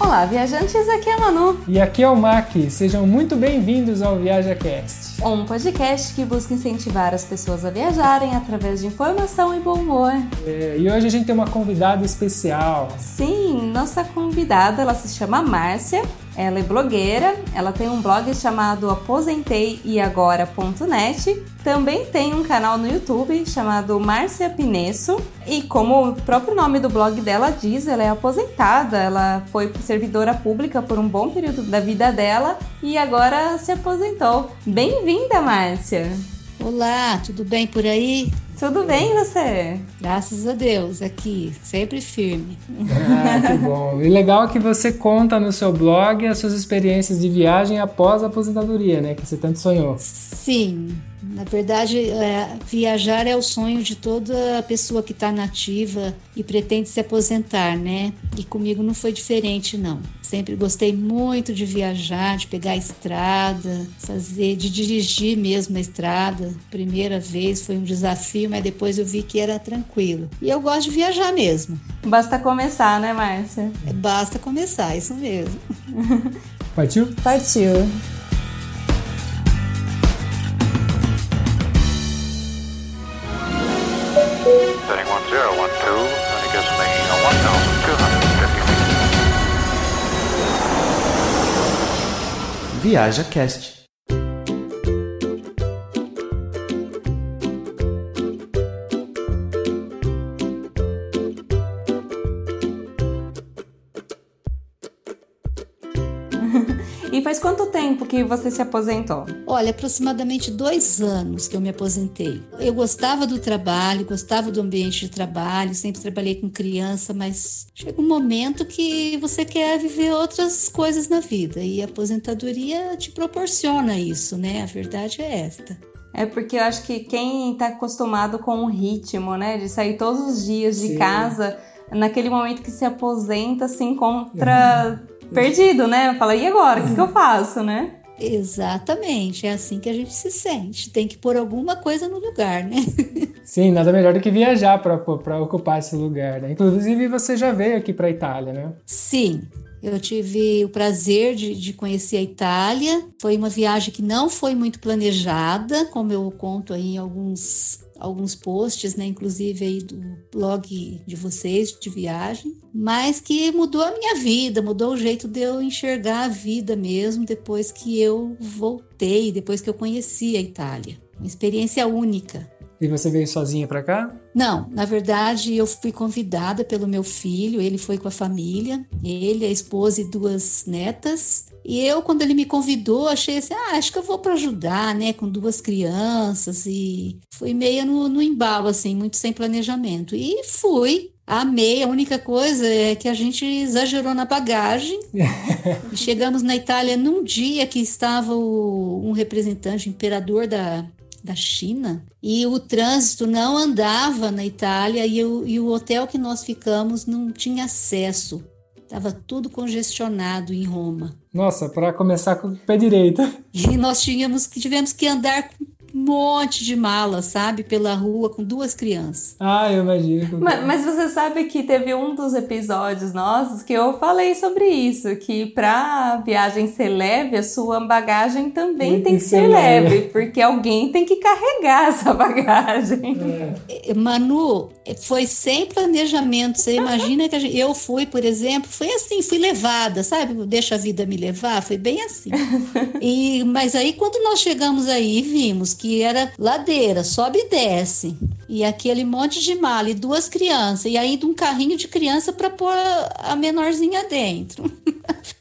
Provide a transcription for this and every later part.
Olá, viajantes, aqui é a Manu. E aqui é o Mac. Sejam muito bem-vindos ao ViajaCast. Um podcast que busca incentivar as pessoas a viajarem através de informação e bom humor. É, e hoje a gente tem uma convidada especial. Sim, nossa convidada, ela se chama Márcia ela é blogueira, ela tem um blog chamado aposenteiagora.net, também tem um canal no YouTube chamado Márcia Pinesso, e como o próprio nome do blog dela diz, ela é aposentada, ela foi servidora pública por um bom período da vida dela e agora se aposentou. Bem-vinda, Márcia! Olá, tudo bem por aí? Tudo bem você? Graças a Deus, aqui, sempre firme. Ah, que bom. E legal que você conta no seu blog as suas experiências de viagem após a aposentadoria, né? Que você tanto sonhou. Sim, na verdade, é, viajar é o sonho de toda pessoa que está nativa e pretende se aposentar, né? E comigo não foi diferente, não. Sempre gostei muito de viajar, de pegar a estrada, fazer, de dirigir mesmo a estrada. Primeira vez foi um desafio, mas depois eu vi que era tranquilo. E eu gosto de viajar mesmo. Basta começar, né, Márcia? É, basta começar, isso mesmo. Partiu? Partiu. Viaja tempo que você se aposentou? Olha, aproximadamente dois anos que eu me aposentei. Eu gostava do trabalho, gostava do ambiente de trabalho, sempre trabalhei com criança, mas chega um momento que você quer viver outras coisas na vida e a aposentadoria te proporciona isso, né? A verdade é esta. É porque eu acho que quem está acostumado com o ritmo, né, de sair todos os dias de Sim. casa, naquele momento que se aposenta, se encontra perdido, né? Fala, e agora? O que, que eu faço, né? Exatamente, é assim que a gente se sente. Tem que pôr alguma coisa no lugar, né? Sim, nada melhor do que viajar para ocupar esse lugar, né? Inclusive, você já veio aqui para a Itália, né? Sim, eu tive o prazer de, de, conhecer a Itália. Foi uma viagem que não foi muito planejada, como eu conto aí em alguns alguns posts, né, inclusive aí do blog de vocês de viagem, mas que mudou a minha vida, mudou o jeito de eu enxergar a vida mesmo depois que eu voltei, depois que eu conheci a Itália. Uma experiência única. E você veio sozinha para cá? Não, na verdade eu fui convidada pelo meu filho, ele foi com a família, ele, a esposa e duas netas. E eu, quando ele me convidou, achei assim, ah, acho que eu vou para ajudar, né, com duas crianças. E fui meio no, no embalo, assim, muito sem planejamento. E fui, Amei. A única coisa é que a gente exagerou na bagagem. chegamos na Itália num dia que estava o, um representante, imperador da, da China, e o trânsito não andava na Itália e, o, e o hotel que nós ficamos não tinha acesso. Estava tudo congestionado em Roma. Nossa, para começar com o pé direito. E nós tínhamos que tivemos que andar com monte de mala, sabe? Pela rua com duas crianças. Ah, eu imagino. Mas, mas, você sabe que teve um dos episódios nossos que eu falei sobre isso, que pra viagem ser leve, a sua bagagem também tem, tem que ser leve, leve, porque alguém tem que carregar essa bagagem. É. Manu, foi sem planejamento. Você imagina que gente, eu fui, por exemplo, foi assim, fui levada, sabe? Deixa a vida me levar, foi bem assim. E mas aí quando nós chegamos aí, vimos que era ladeira, sobe e desce. E aquele monte de mala e duas crianças e ainda um carrinho de criança para pôr a menorzinha dentro.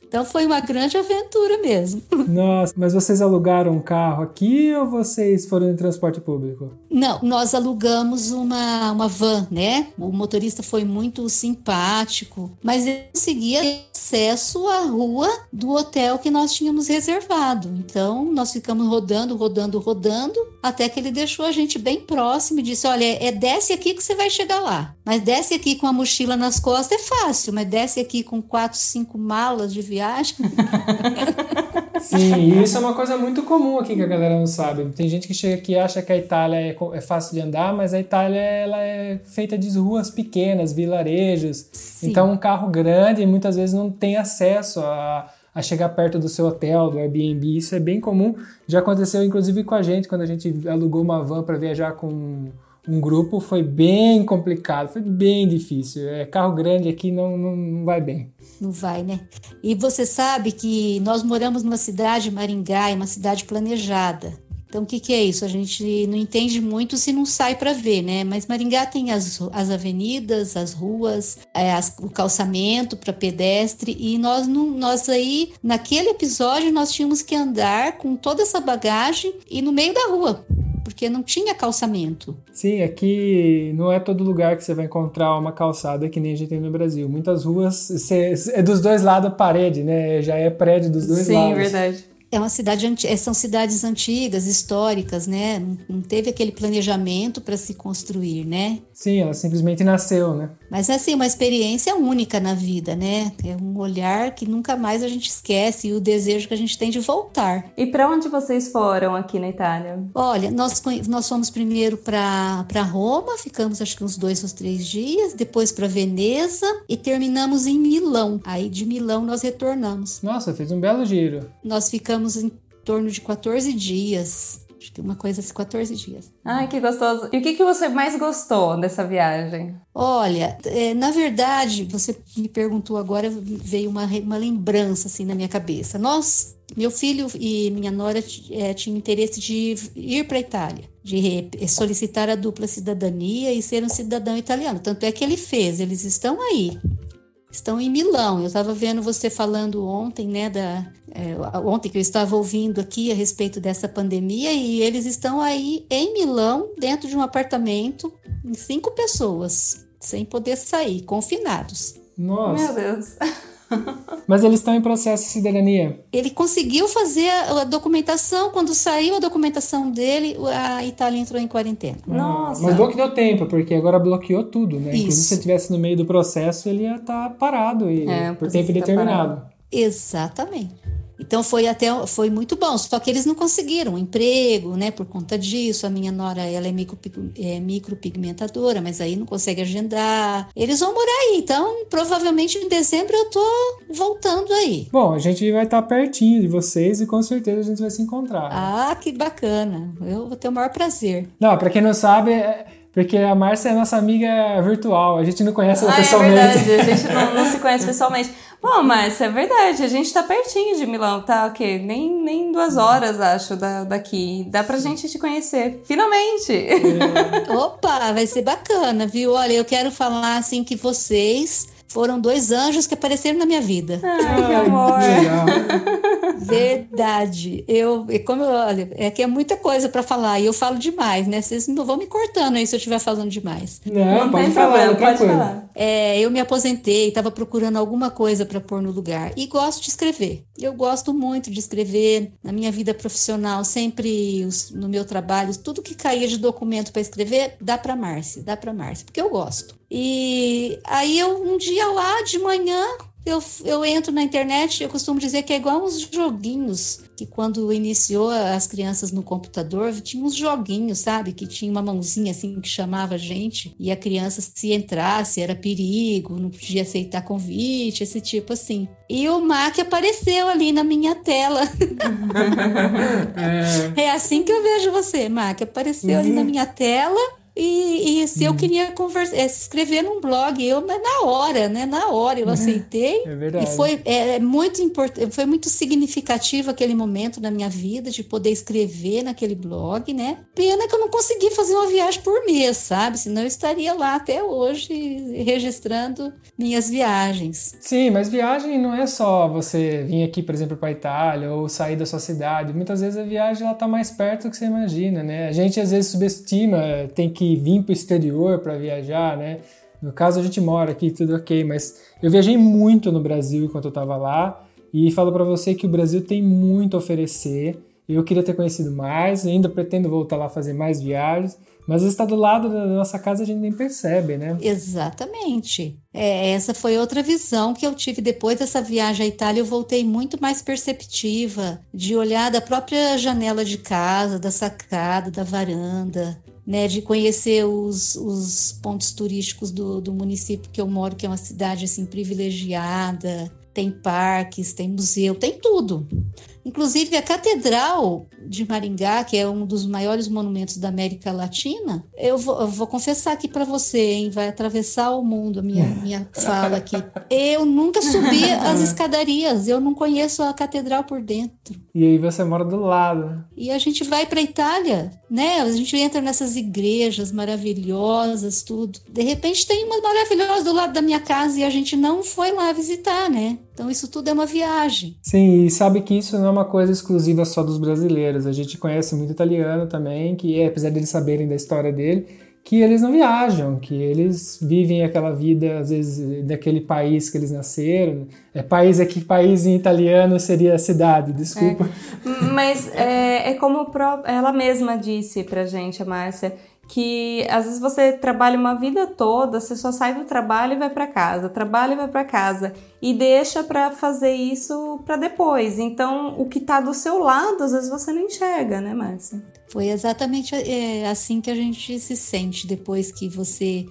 Então foi uma grande aventura mesmo. Nossa, mas vocês alugaram um carro aqui ou vocês foram em transporte público? Não, nós alugamos uma, uma van, né? O motorista foi muito simpático, mas ele conseguia acesso à rua do hotel que nós tínhamos reservado. Então nós ficamos rodando, rodando, rodando, até que ele deixou a gente bem próximo e disse: Olha, é desce aqui que você vai chegar lá. Mas desce aqui com a mochila nas costas é fácil, mas desce aqui com quatro, cinco malas de viagem. Sim, e isso é uma coisa muito comum aqui que a galera não sabe. Tem gente que chega aqui e acha que a Itália é, é fácil de andar, mas a Itália ela é feita de ruas pequenas, vilarejos. Sim. Então um carro grande muitas vezes não tem acesso a, a chegar perto do seu hotel, do Airbnb. Isso é bem comum. Já aconteceu inclusive com a gente quando a gente alugou uma van para viajar com um grupo, foi bem complicado, foi bem difícil. É, carro grande aqui não, não, não vai bem. Não vai, né? E você sabe que nós moramos numa cidade, Maringá, é uma cidade planejada. Então, o que, que é isso? A gente não entende muito se não sai para ver, né? Mas Maringá tem as, as avenidas, as ruas, é, as, o calçamento para pedestre, e nós, não, nós aí, naquele episódio, nós tínhamos que andar com toda essa bagagem e no meio da rua, porque não tinha calçamento. Sim, aqui não é todo lugar que você vai encontrar uma calçada que nem a gente tem no Brasil. Muitas ruas cê- é dos dois lados parede, né? Já é prédio dos dois Sim, lados. verdade. É uma cidade é, são cidades antigas, históricas, né? Não, teve aquele planejamento para se construir, né? Sim, ela simplesmente nasceu, né? Mas assim, uma experiência única na vida, né? É um olhar que nunca mais a gente esquece e o desejo que a gente tem de voltar. E pra onde vocês foram aqui na Itália? Olha, nós, nós fomos primeiro para Roma, ficamos acho que uns dois ou três dias, depois para Veneza e terminamos em Milão. Aí de Milão nós retornamos. Nossa, fez um belo giro. Nós ficamos em torno de 14 dias. Acho que uma coisa assim, 14 dias. Ai, que gostoso. E o que, que você mais gostou dessa viagem? Olha, é, na verdade, você me perguntou agora, veio uma, uma lembrança assim na minha cabeça. Nós, meu filho e minha nora é, tinham interesse de ir para a Itália, de solicitar a dupla cidadania e ser um cidadão italiano. Tanto é que ele fez, eles estão aí. Estão em Milão. Eu estava vendo você falando ontem, né, da é, ontem que eu estava ouvindo aqui a respeito dessa pandemia e eles estão aí em Milão, dentro de um apartamento, em cinco pessoas, sem poder sair, confinados. Nossa. Meu Deus. Mas eles estão em processo de cidadania. Ele conseguiu fazer a documentação, quando saiu a documentação dele, a Itália entrou em quarentena. Nossa. Mas bom que deu tempo, porque agora bloqueou tudo, né? Isso. Inclusive, se ele estivesse no meio do processo, ele ia estar parado e, É, por tempo fica indeterminado. Exatamente. Então foi até foi muito bom, só que eles não conseguiram um emprego, né, por conta disso. A minha nora, ela é, micropig- é micropigmentadora, mas aí não consegue agendar. Eles vão morar aí, então provavelmente em dezembro eu tô voltando aí. Bom, a gente vai estar pertinho de vocês e com certeza a gente vai se encontrar. Ah, que bacana. Eu vou ter o maior prazer. Não, pra quem não sabe, é porque a Márcia é nossa amiga virtual, a gente não conhece ela Ah, é pessoalmente. verdade. A gente não, não se conhece pessoalmente. Bom, mas é verdade. A gente tá pertinho de Milão, tá? O quê? Nem, nem duas horas, acho, da, daqui. Dá pra gente te conhecer. Finalmente! Opa, vai ser bacana, viu? Olha, eu quero falar assim que vocês foram dois anjos que apareceram na minha vida. Ai, que amor. Verdade. Eu, e como eu, olha, é que é muita coisa pra falar e eu falo demais, né? Vocês não vão me cortando aí se eu estiver falando demais. Não, Não pode tem falar, problema, pode tranquilo. falar. É, eu me aposentei, estava procurando alguma coisa para pôr no lugar e gosto de escrever. Eu gosto muito de escrever na minha vida profissional, sempre os- no meu trabalho, tudo que caía de documento para escrever, dá para Márcia, dá para Márcia, porque eu gosto. E aí eu um dia lá de manhã eu, eu entro na internet, eu costumo dizer que é igual uns joguinhos, que quando iniciou as crianças no computador, tinha uns joguinhos, sabe? Que tinha uma mãozinha assim que chamava a gente, e a criança se entrasse era perigo, não podia aceitar convite, esse tipo assim. E o Mac apareceu ali na minha tela. É, É assim que eu vejo você, Mac. Apareceu ali na minha tela. E, e se eu queria conversa, é, escrever num blog, eu mas na hora, né? Na hora eu aceitei. é verdade. E foi é, é muito importante, foi muito significativo aquele momento na minha vida de poder escrever naquele blog, né? Pena que eu não consegui fazer uma viagem por mês, sabe? Senão eu estaria lá até hoje registrando minhas viagens. Sim, mas viagem não é só você vir aqui, por exemplo, para Itália ou sair da sua cidade. Muitas vezes a viagem ela tá mais perto do que você imagina, né? A gente às vezes subestima, tem que vir para o exterior para viajar, né? No caso a gente mora aqui, tudo ok, mas eu viajei muito no Brasil enquanto eu estava lá e falo para você que o Brasil tem muito a oferecer. Eu queria ter conhecido mais, ainda pretendo voltar lá fazer mais viagens, Mas está do lado da nossa casa a gente nem percebe, né? Exatamente. É, essa foi outra visão que eu tive depois dessa viagem à Itália. Eu voltei muito mais perceptiva de olhar da própria janela de casa, da sacada, da varanda, né, de conhecer os, os pontos turísticos do, do município que eu moro, que é uma cidade assim privilegiada, tem parques, tem museu, tem tudo. Inclusive, a Catedral de Maringá, que é um dos maiores monumentos da América Latina, eu vou, eu vou confessar aqui para você, hein? Vai atravessar o mundo a minha, minha fala aqui. Eu nunca subi as escadarias, eu não conheço a Catedral por dentro. E aí você mora do lado. E a gente vai para Itália, né? A gente entra nessas igrejas maravilhosas, tudo. De repente tem uma maravilhosa do lado da minha casa e a gente não foi lá visitar, né? Então isso tudo é uma viagem. Sim, e sabe que isso não é uma coisa exclusiva só dos brasileiros. A gente conhece muito italiano também, que apesar de eles saberem da história dele, que eles não viajam, que eles vivem aquela vida, às vezes, daquele país que eles nasceram. É país aqui, país em italiano seria cidade, desculpa. É. Mas é, é como ela mesma disse pra gente, a Márcia, que às vezes você trabalha uma vida toda, você só sai do trabalho e vai para casa, trabalha e vai para casa e deixa para fazer isso para depois. Então, o que tá do seu lado, às vezes você não enxerga, né, Márcia? Foi exatamente é, assim que a gente se sente depois que você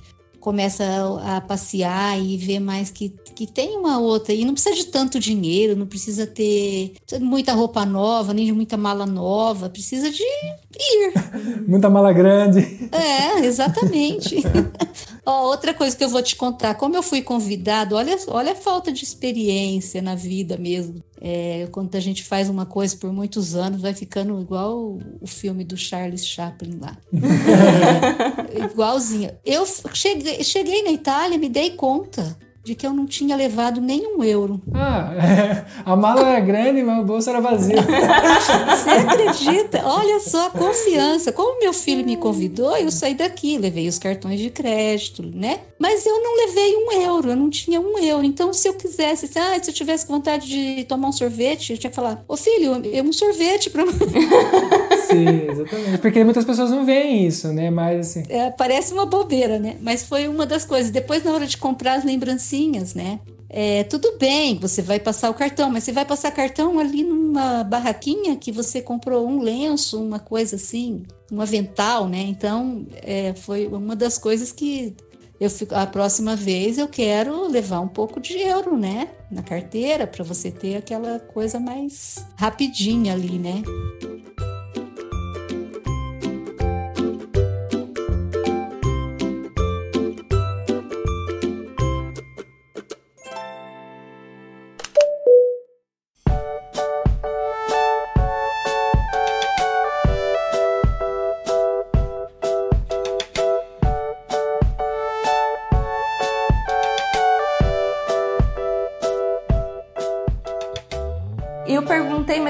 começa a, a, passear e ver mais que, que tem uma outra. E não precisa de tanto dinheiro, não precisa ter precisa de muita roupa nova, nem de muita mala nova, precisa de ir. muita mala grande. É, exatamente. Ó, outra coisa que eu vou te contar, como eu fui convidado, olha, olha a falta de experiência na vida mesmo. É, quando a gente faz uma coisa por muitos anos, vai ficando igual o filme do Charles Chaplin lá. Igualzinho. Eu cheguei, cheguei na Itália, me dei conta de que eu não tinha levado nenhum euro. Ah, a mala era grande, mas o bolso era vazio. Você acredita? Olha só a confiança. Como meu filho me convidou, eu saí daqui, levei os cartões de crédito, né? Mas eu não levei um euro, eu não tinha um euro. Então, se eu quisesse, se, ah, se eu tivesse vontade de tomar um sorvete, eu tinha que falar, ô filho, eu um sorvete para Sim, exatamente. Porque muitas pessoas não veem isso, né? Mas assim. É, parece uma bobeira, né? Mas foi uma das coisas. Depois, na hora de comprar as lembrancinhas, né? É, tudo bem, você vai passar o cartão, mas você vai passar cartão ali numa barraquinha que você comprou um lenço, uma coisa assim, um avental, né? Então, é, foi uma das coisas que eu fico, a próxima vez eu quero levar um pouco de euro, né? Na carteira, para você ter aquela coisa mais rapidinha ali, né?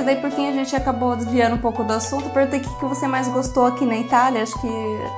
Daí por fim a gente acabou desviando um pouco do assunto. Perguntei o que, que você mais gostou aqui na Itália. Acho que,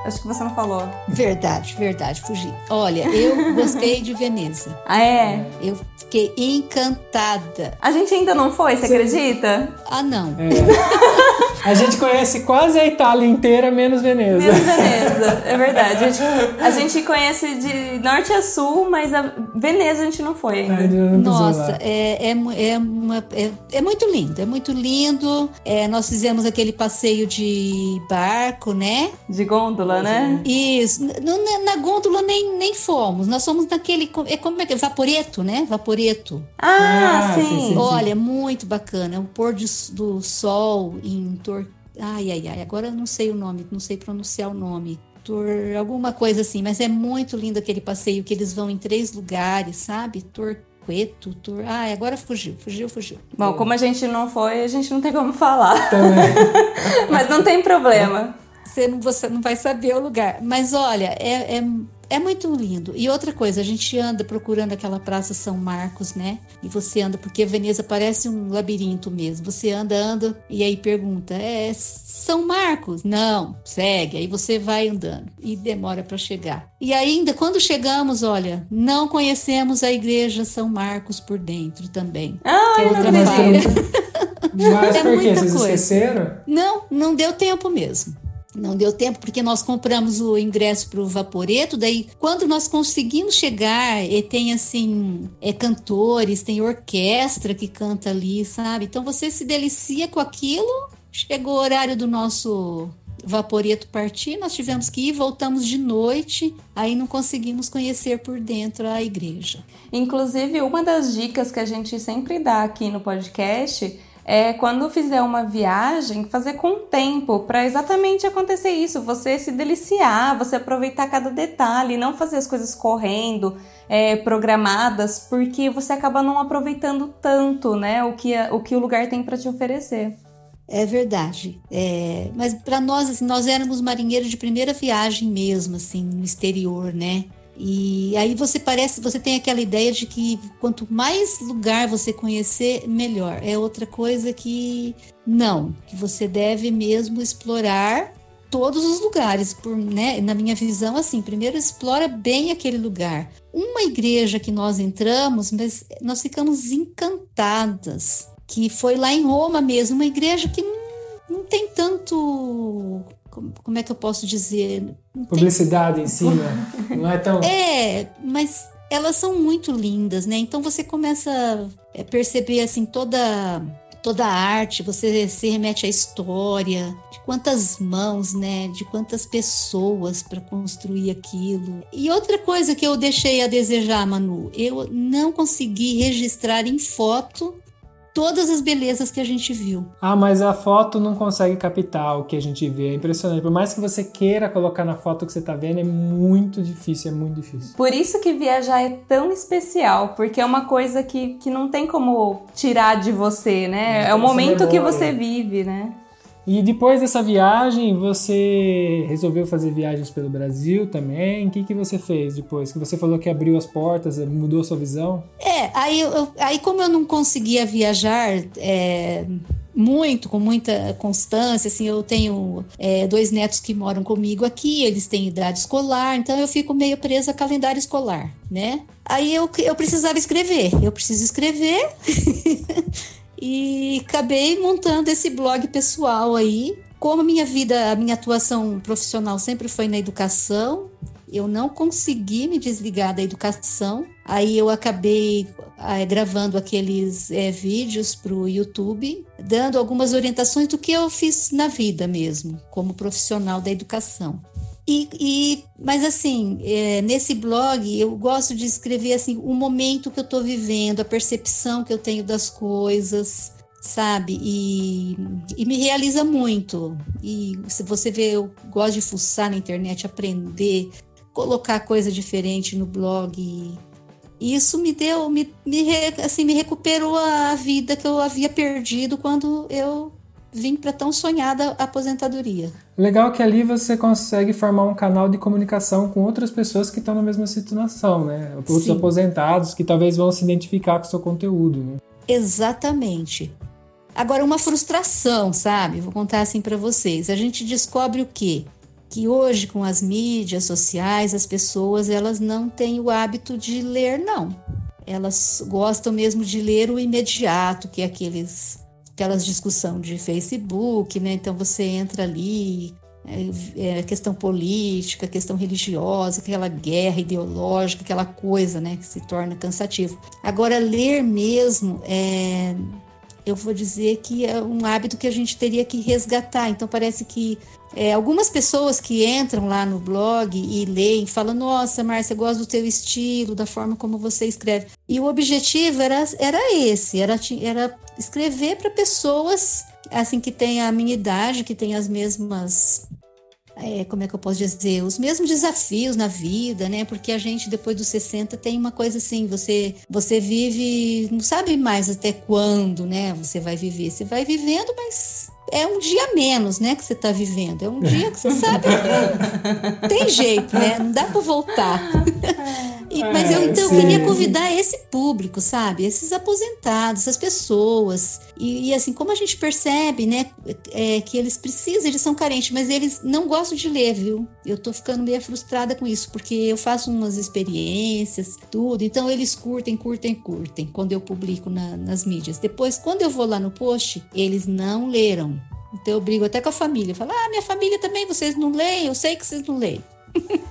acho que você não falou. Verdade, verdade, fugi. Olha, eu gostei de Veneza. Ah, é? Eu fiquei encantada. A gente ainda não foi, você acredita? Ah, não. É. A gente conhece quase a Itália inteira, menos Veneza. Menos Veneza, é verdade. A gente, a gente conhece de norte a sul, mas a Veneza a gente não foi ainda. Nossa, é, é, é, uma, é, é, muito lindo, é muito lindo. É, nós fizemos aquele passeio de barco, né? De gôndola, né? Isso. Na, na gôndola nem, nem fomos. Nós fomos naquele. É como é que é? Vaporeto, né? Vaporeto. Ah, ah sim. sim, Olha, muito bacana. É o pôr de, do sol em Tor... Ai, ai, ai, agora eu não sei o nome, não sei pronunciar o nome. Tor... Alguma coisa assim, mas é muito lindo aquele passeio que eles vão em três lugares, sabe? Torqueto, Tor... Ai, agora fugiu, fugiu, fugiu. Bom, como a gente não foi, a gente não tem como falar. mas não tem problema. Você não, você não vai saber o lugar. Mas olha, é, é é muito lindo. E outra coisa, a gente anda procurando aquela Praça São Marcos, né? E você anda, porque Veneza parece um labirinto mesmo. Você anda, anda e aí pergunta: é São Marcos? Não, segue. Aí você vai andando e demora para chegar. E ainda, quando chegamos, olha, não conhecemos a Igreja São Marcos por dentro também. Ah, que é outra falha. Mas é por quê? Vocês coisa. esqueceram? Não, não deu tempo mesmo. Não deu tempo porque nós compramos o ingresso para o Vaporeto. Daí, quando nós conseguimos chegar, e tem assim, é cantores, tem orquestra que canta ali, sabe? Então você se delicia com aquilo. Chegou o horário do nosso Vaporeto partir, nós tivemos que ir, voltamos de noite, aí não conseguimos conhecer por dentro a igreja. Inclusive, uma das dicas que a gente sempre dá aqui no podcast é quando fizer uma viagem, fazer com tempo, para exatamente acontecer isso, você se deliciar, você aproveitar cada detalhe, não fazer as coisas correndo, é, programadas, porque você acaba não aproveitando tanto, né, o que, o, que o lugar tem para te oferecer. É verdade. É, mas para nós, assim, nós éramos marinheiros de primeira viagem mesmo, assim, no exterior, né? E aí você parece, você tem aquela ideia de que quanto mais lugar você conhecer, melhor. É outra coisa que não, que você deve mesmo explorar todos os lugares, por, né? Na minha visão, assim, primeiro explora bem aquele lugar. Uma igreja que nós entramos, mas nós ficamos encantadas, que foi lá em Roma mesmo, uma igreja que não, não tem tanto como, é que eu posso dizer? Publicidade tem... em cima, né? não é tão. É, mas elas são muito lindas, né? Então você começa a perceber assim toda toda a arte, você se remete à história, de quantas mãos, né, de quantas pessoas para construir aquilo. E outra coisa que eu deixei a desejar, Manu, eu não consegui registrar em foto todas as belezas que a gente viu. Ah, mas a foto não consegue captar o que a gente vê. É impressionante. Por mais que você queira colocar na foto o que você está vendo, é muito difícil, é muito difícil. Por isso que viajar é tão especial, porque é uma coisa que, que não tem como tirar de você, né? É, é o momento memória. que você vive, né? E depois dessa viagem, você resolveu fazer viagens pelo Brasil também? O que, que você fez depois? Que você falou que abriu as portas, mudou a sua visão? É, aí, eu, aí como eu não conseguia viajar é, muito, com muita constância, assim, eu tenho é, dois netos que moram comigo aqui, eles têm idade escolar, então eu fico meio presa a calendário escolar, né? Aí eu, eu precisava escrever, eu preciso escrever... e acabei montando esse blog pessoal aí. Como a minha vida, a minha atuação profissional sempre foi na educação, eu não consegui me desligar da educação. Aí eu acabei é, gravando aqueles é, vídeos para o YouTube, dando algumas orientações do que eu fiz na vida mesmo, como profissional da educação. E, e, mas assim, é, nesse blog eu gosto de escrever assim o momento que eu estou vivendo, a percepção que eu tenho das coisas, sabe? E, e me realiza muito. E se você vê, eu gosto de fuçar na internet, aprender, colocar coisa diferente no blog. E isso me deu, me, me, assim, me recuperou a vida que eu havia perdido quando eu vim para tão sonhada aposentadoria. Legal que ali você consegue formar um canal de comunicação com outras pessoas que estão na mesma situação, né? Outros Sim. aposentados que talvez vão se identificar com o seu conteúdo, né? Exatamente. Agora uma frustração, sabe? Vou contar assim para vocês. A gente descobre o quê? Que hoje com as mídias sociais, as pessoas elas não têm o hábito de ler não. Elas gostam mesmo de ler o imediato, que é aqueles aquelas discussão de Facebook, né? Então você entra ali, é, é, questão política, questão religiosa, aquela guerra ideológica, aquela coisa, né, que se torna cansativo. Agora ler mesmo é eu vou dizer que é um hábito que a gente teria que resgatar. Então parece que é, algumas pessoas que entram lá no blog e leem falam: Nossa, Márcia, gosto do teu estilo, da forma como você escreve. E o objetivo era, era esse: era, era escrever para pessoas assim que têm a minha idade, que têm as mesmas é, como é que eu posso dizer, os mesmos desafios na vida, né? Porque a gente depois dos 60 tem uma coisa assim, você você vive, não sabe mais até quando, né? Você vai viver, você vai vivendo, mas é um dia menos, né, que você está vivendo. É um dia que você sabe tem jeito, né? Não dá para voltar. e, mas eu então eu queria convidar esse público, sabe? Esses aposentados, essas pessoas. E, e assim, como a gente percebe, né, é, que eles precisam, eles são carentes, mas eles não gostam de ler, viu? Eu tô ficando meio frustrada com isso, porque eu faço umas experiências, tudo. Então eles curtem, curtem, curtem quando eu publico na, nas mídias. Depois, quando eu vou lá no post, eles não leram Então eu brigo até com a família. Eu falo, ah, minha família também, vocês não leem, eu sei que vocês não leem.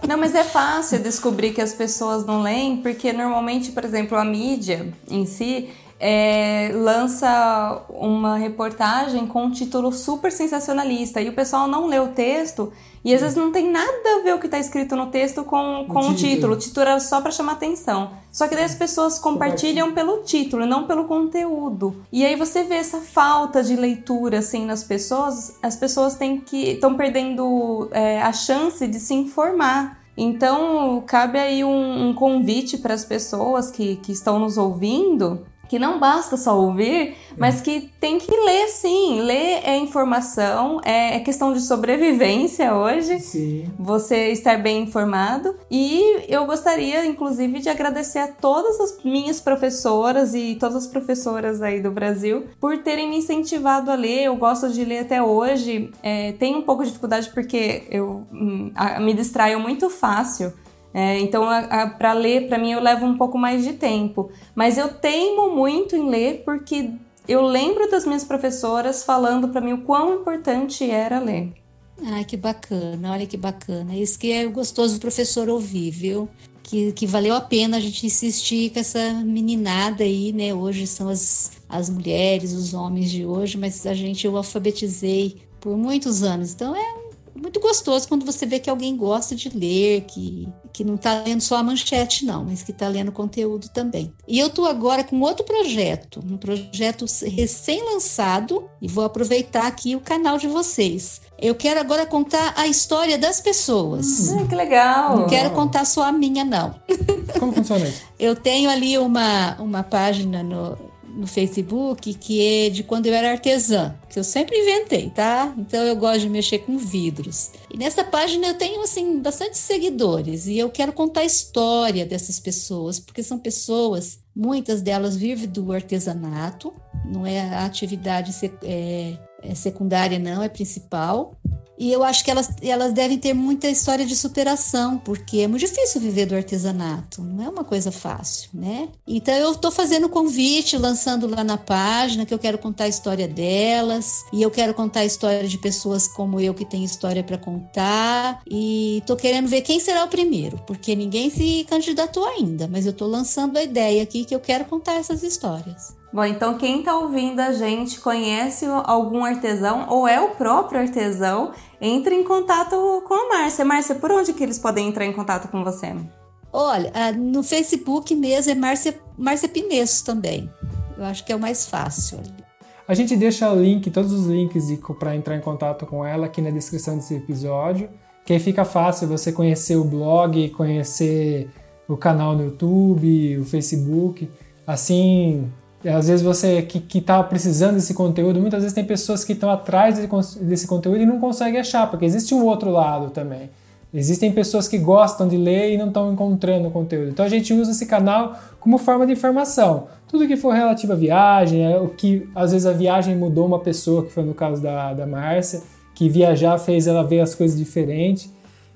Não, mas é fácil descobrir que as pessoas não leem, porque normalmente, por exemplo, a mídia em si é, lança uma reportagem com um título super sensacionalista e o pessoal não lê o texto e às vezes não tem nada a ver o que está escrito no texto com, com o, o título. O título é só para chamar atenção. Só que daí as pessoas compartilham pelo título, não pelo conteúdo. E aí você vê essa falta de leitura assim nas pessoas. As pessoas têm que estão perdendo é, a chance de se informar. Então, cabe aí um, um convite para as pessoas que, que estão nos ouvindo que não basta só ouvir, mas que tem que ler sim. Ler é informação, é, é questão de sobrevivência hoje. Sim. Você estar bem informado. E eu gostaria, inclusive, de agradecer a todas as minhas professoras e todas as professoras aí do Brasil por terem me incentivado a ler. Eu gosto de ler até hoje. É, tenho um pouco de dificuldade porque eu hum, me distraio muito fácil. É, então, para ler, para mim, eu levo um pouco mais de tempo. Mas eu teimo muito em ler porque eu lembro das minhas professoras falando para mim o quão importante era ler. Ai, que bacana, olha que bacana. Isso que é gostoso professor ouvir, viu? Que, que valeu a pena a gente insistir com essa meninada aí, né? Hoje são as, as mulheres, os homens de hoje, mas a gente eu alfabetizei por muitos anos. Então é muito gostoso quando você vê que alguém gosta de ler, que, que não está lendo só a manchete, não, mas que está lendo conteúdo também. E eu estou agora com outro projeto, um projeto recém-lançado, e vou aproveitar aqui o canal de vocês. Eu quero agora contar a história das pessoas. Hum, que legal! Não quero contar só a minha, não. Como funciona isso? Eu tenho ali uma, uma página no, no Facebook que é de quando eu era artesã, que eu sempre inventei, tá? Então eu gosto de mexer com vidros. E nessa página eu tenho assim bastante seguidores e eu quero contar a história dessas pessoas, porque são pessoas, muitas delas vivem do artesanato, não é a atividade é, é secundária não, é principal. E eu acho que elas, elas devem ter muita história de superação, porque é muito difícil viver do artesanato, não é uma coisa fácil, né? Então eu estou fazendo convite, lançando lá na página, que eu quero contar a história delas, e eu quero contar a história de pessoas como eu que tem história para contar, e estou querendo ver quem será o primeiro, porque ninguém se candidatou ainda, mas eu estou lançando a ideia aqui que eu quero contar essas histórias. Bom, então quem está ouvindo a gente conhece algum artesão ou é o próprio artesão, entre em contato com a Márcia. Márcia, por onde que eles podem entrar em contato com você? Olha, ah, no Facebook mesmo é Márcia, Márcia Pinesso também. Eu acho que é o mais fácil. A gente deixa o link, todos os links para entrar em contato com ela aqui na descrição desse episódio, que aí fica fácil você conhecer o blog, conhecer o canal no YouTube, o Facebook. Assim, às vezes você que está precisando desse conteúdo, muitas vezes tem pessoas que estão atrás desse, desse conteúdo e não conseguem achar, porque existe um outro lado também. Existem pessoas que gostam de ler e não estão encontrando o conteúdo. Então a gente usa esse canal como forma de informação. Tudo que for relativo à viagem, é o que às vezes a viagem mudou uma pessoa, que foi no caso da, da Márcia, que viajar fez ela ver as coisas diferentes.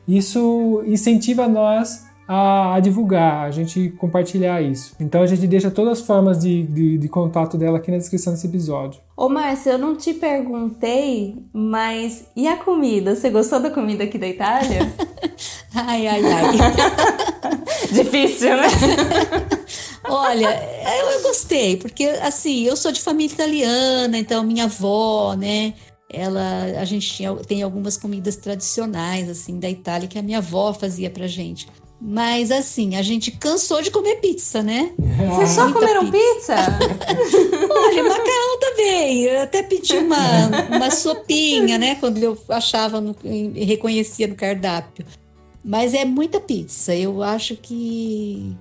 Isso incentiva nós a, a, divulgar, a gente compartilhar isso. Então a gente deixa todas as formas de, de, de contato dela aqui na descrição desse episódio. Ô Márcia, eu não te perguntei, mas e a comida? Você gostou da comida aqui da Itália? ai, ai, ai. Difícil, né? Olha, eu, eu, gostei, porque assim, eu sou de família italiana, então minha avó, né? Ela, a gente tinha, tem algumas comidas tradicionais assim da Itália que a minha avó fazia pra gente. Mas assim, a gente cansou de comer pizza, né? Vocês só comeram pizza? pizza? Olha, macarrão também. Eu até pedi uma, uma sopinha, né? Quando eu achava, no, reconhecia no cardápio. Mas é muita pizza. Eu acho que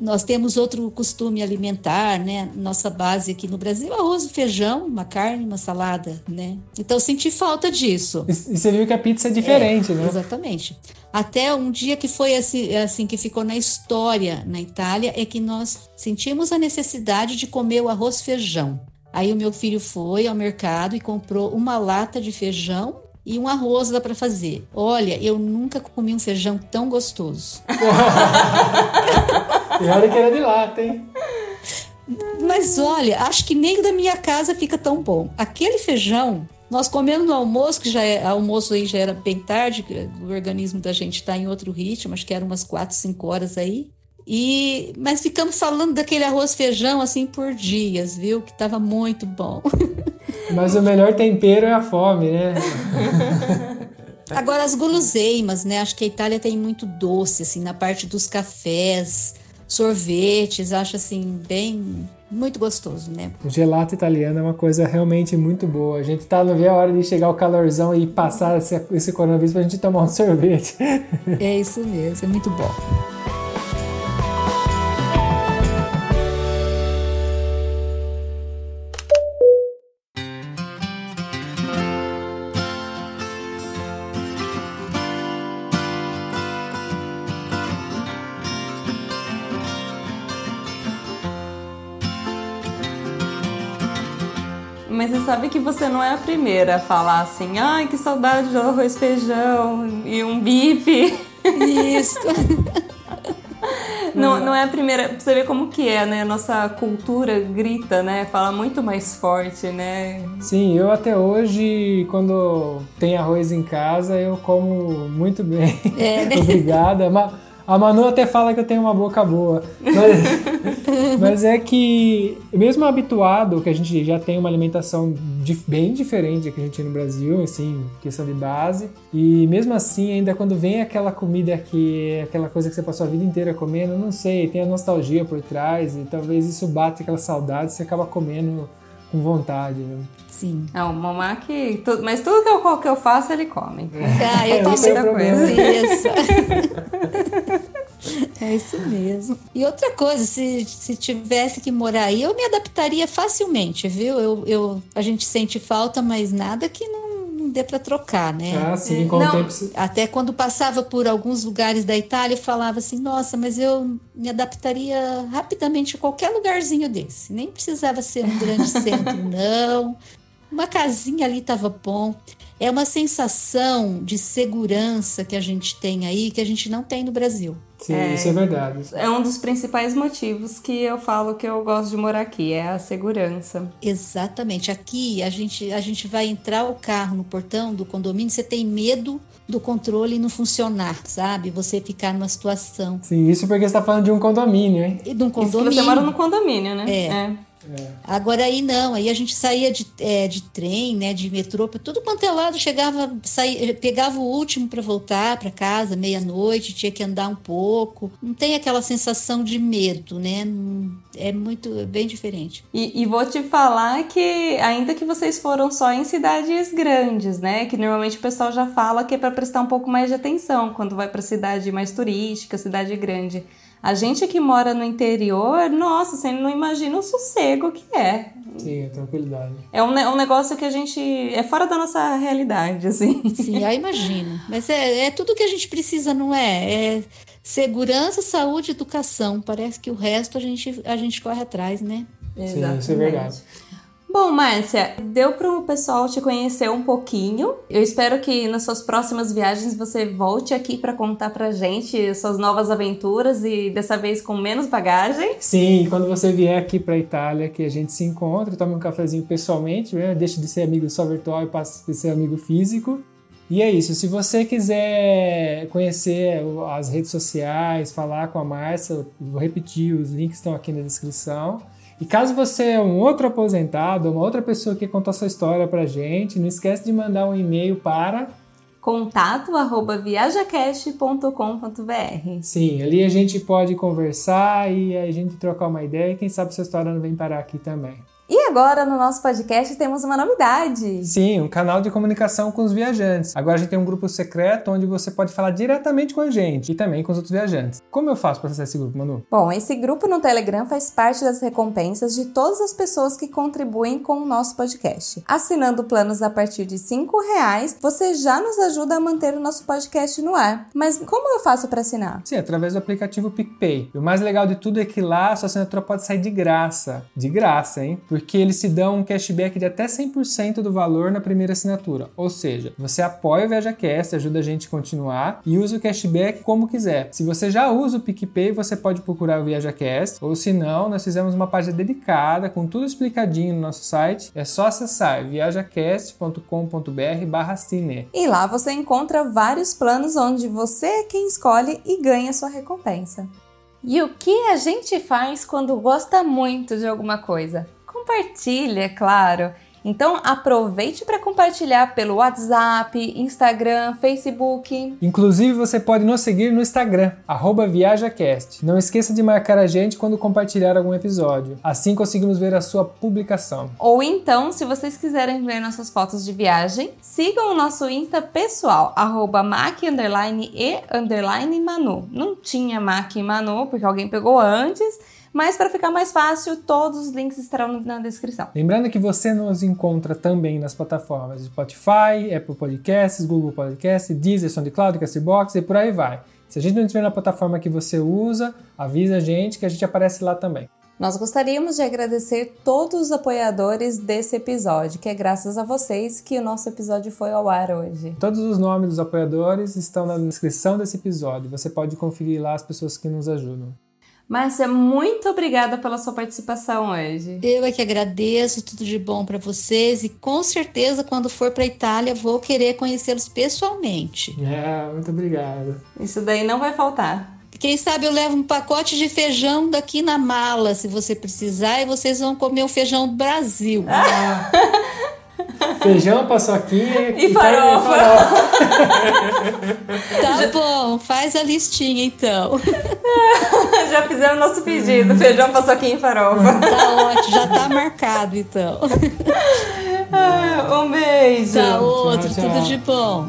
nós temos outro costume alimentar, né? Nossa base aqui no Brasil, arroz, feijão, uma carne, uma salada, né? Então senti falta disso. E você viu que a pizza é diferente, é, né? Exatamente. Até um dia que foi assim, assim, que ficou na história na Itália, é que nós sentimos a necessidade de comer o arroz feijão. Aí o meu filho foi ao mercado e comprou uma lata de feijão e um arroz dá para fazer. Olha, eu nunca comi um feijão tão gostoso. e olha que era de lata, hein? Mas olha, acho que nem da minha casa fica tão bom. Aquele feijão Nós comemos no almoço, que já é, almoço aí já era bem tarde, o organismo da gente está em outro ritmo, acho que eram umas 4, 5 horas aí. E, mas ficamos falando daquele arroz feijão assim por dias, viu? Que estava muito bom. Mas o melhor tempero é a fome, né? Agora as guloseimas, né? Acho que a Itália tem muito doce assim na parte dos cafés, sorvetes, acho assim bem muito gostoso, né? O gelato italiano é uma coisa realmente muito boa. A gente tá no ver a hora de chegar o calorzão e passar esse, esse coronavírus pra gente tomar um sorvete. É isso mesmo, é muito bom. Você não é a primeira a falar assim, ai, que saudade de arroz feijão e um bife. Isso. Não, não é a primeira. Pra você ver como que é, né? A nossa cultura grita, né? Fala muito mais forte, né? Sim, eu até hoje, quando tem arroz em casa, eu como muito bem. É, né? Obrigada. Ma- A Manu até fala que eu tenho uma boca boa. Mas, mas é que, mesmo habituado, que a gente já tem uma alimentação dif- bem diferente da que a gente tem no Brasil, assim, questão de base. E mesmo assim, ainda quando vem aquela comida que é aquela coisa que você passou a vida inteira comendo, não sei, tem a nostalgia por trás e talvez isso bate aquela saudade, você acaba comendo com vontade. Né? Sim. É, o mamá que. tu- mas tudo que eu, que eu faço, ele come. Ah, eu tenho tem problema. certeza. É isso mesmo. E outra coisa, se, se tivesse que morar aí, eu me adaptaria facilmente, viu? Eu, eu, a gente sente falta, mas nada que não dê para trocar, né? Ah, sim, com o Não. tempo. Até quando passava por alguns lugares da Itália, eu falava assim: nossa, mas eu me adaptaria rapidamente a qualquer lugarzinho desse. Nem precisava ser um grande centro, não. Uma casinha ali estava bom. É uma sensação de segurança que a gente tem aí, que a gente não tem no Brasil. Sim, É. isso é verdade. É um dos principais motivos que eu falo que eu gosto de morar aqui, é a segurança. Exatamente. Aqui a gente, a gente vai entrar o carro no portão do condomínio, você tem medo do controle não funcionar, sabe? Você ficar numa situação. Sim, isso porque você tá falando de um condomínio, hein? E de um Isso que condomínio. você mora no condomínio, né? É. Agora aí não, aí a gente saía de, é, de trem, né, de metrô, tudo quanto é lado, chegava, saía, pegava o último para voltar para casa, meia-noite, tinha que andar um pouco. Não tem aquela sensação de medo, né? É muito, é bem diferente. E, e vou te falar que, ainda que vocês foram só em cidades grandes, né? Que normalmente o pessoal já fala que é para prestar um pouco mais de atenção quando vai para cidade mais turística, cidade grande. A gente que mora no interior, nossa, você não imagina o sossego que é. Sim, a tranquilidade. É um, um negócio que a gente. é fora da nossa realidade, assim. Sim, eu imagino. Mas é, é tudo que a gente precisa, não é? É segurança, saúde, educação. Parece que o resto a gente, a gente corre atrás, né? Sim, isso é verdade. Bom, Márcia, deu para o pessoal te conhecer um pouquinho. Eu espero que nas suas próximas viagens você volte aqui para contar pra gente suas novas aventuras e dessa vez com menos bagagem. Sim, quando você vier aqui pra Itália, que a gente se encontra, tome um cafezinho pessoalmente, né? deixe de ser amigo só virtual e passe a ser amigo físico. E é isso, se você quiser conhecer as redes sociais, falar com a Márcia, vou repetir, os links estão aqui na descrição. E caso você é um outro aposentado, uma outra pessoa que contar sua história pra gente, não esquece de mandar um e-mail para Contato arroba viajacast.com.br. Sim, ali a gente pode conversar e a gente trocar uma ideia e quem sabe sua história não vem parar aqui também. E agora no nosso podcast temos uma novidade. Sim, um canal de comunicação com os viajantes. Agora a gente tem um grupo secreto onde você pode falar diretamente com a gente e também com os outros viajantes. Como eu faço para acessar esse grupo, Manu? Bom, esse grupo no Telegram faz parte das recompensas de todas as pessoas que contribuem com o nosso podcast. Assinando planos a partir de R$ reais, você já nos ajuda a manter o nosso podcast no ar. Mas como eu faço para assinar? Sim, através do aplicativo PicPay. E o mais legal de tudo é que lá a sua assinatura pode sair de graça. De graça, hein? Porque eles te dão um cashback de até 100% do valor na primeira assinatura. Ou seja, você apoia o ViajaCast, ajuda a gente a continuar e usa o cashback como quiser. Se você já usa o PicPay, você pode procurar o ViajaCast, ou se não, nós fizemos uma página dedicada com tudo explicadinho no nosso site. É só acessar viajacast.com.br/cine. E lá você encontra vários planos onde você é quem escolhe e ganha sua recompensa. E o que a gente faz quando gosta muito de alguma coisa? Compartilha, é claro. Então aproveite para compartilhar pelo WhatsApp, Instagram, Facebook. Inclusive você pode nos seguir no Instagram, ViajaCast. Não esqueça de marcar a gente quando compartilhar algum episódio. Assim conseguimos ver a sua publicação. Ou então, se vocês quiserem ver nossas fotos de viagem, sigam o nosso Insta pessoal, mac e Manu. Não tinha Mac e Manu, porque alguém pegou antes mas para ficar mais fácil, todos os links estarão na descrição. Lembrando que você nos encontra também nas plataformas Spotify, Apple Podcasts, Google Podcasts, Deezer, SoundCloud, Castbox e por aí vai. Se a gente não estiver na plataforma que você usa, avisa a gente que a gente aparece lá também. Nós gostaríamos de agradecer todos os apoiadores desse episódio, que é graças a vocês que o nosso episódio foi ao ar hoje. Todos os nomes dos apoiadores estão na descrição desse episódio. Você pode conferir lá as pessoas que nos ajudam. Márcia, muito obrigada pela sua participação hoje. Eu é que agradeço, tudo de bom para vocês e com certeza quando for para Itália vou querer conhecê-los pessoalmente. É, muito obrigado. Isso daí não vai faltar. Quem sabe eu levo um pacote de feijão daqui na mala, se você precisar, e vocês vão comer o feijão do Brasil. Ah. Feijão, paçoquinha e, e farofa. farofa. tá bom, faz a listinha então. já fizemos nosso pedido: feijão, paçoquinha e farofa. Tá ótimo, já tá marcado então. um beijo. Tá outro, tchau, tchau. tudo de bom.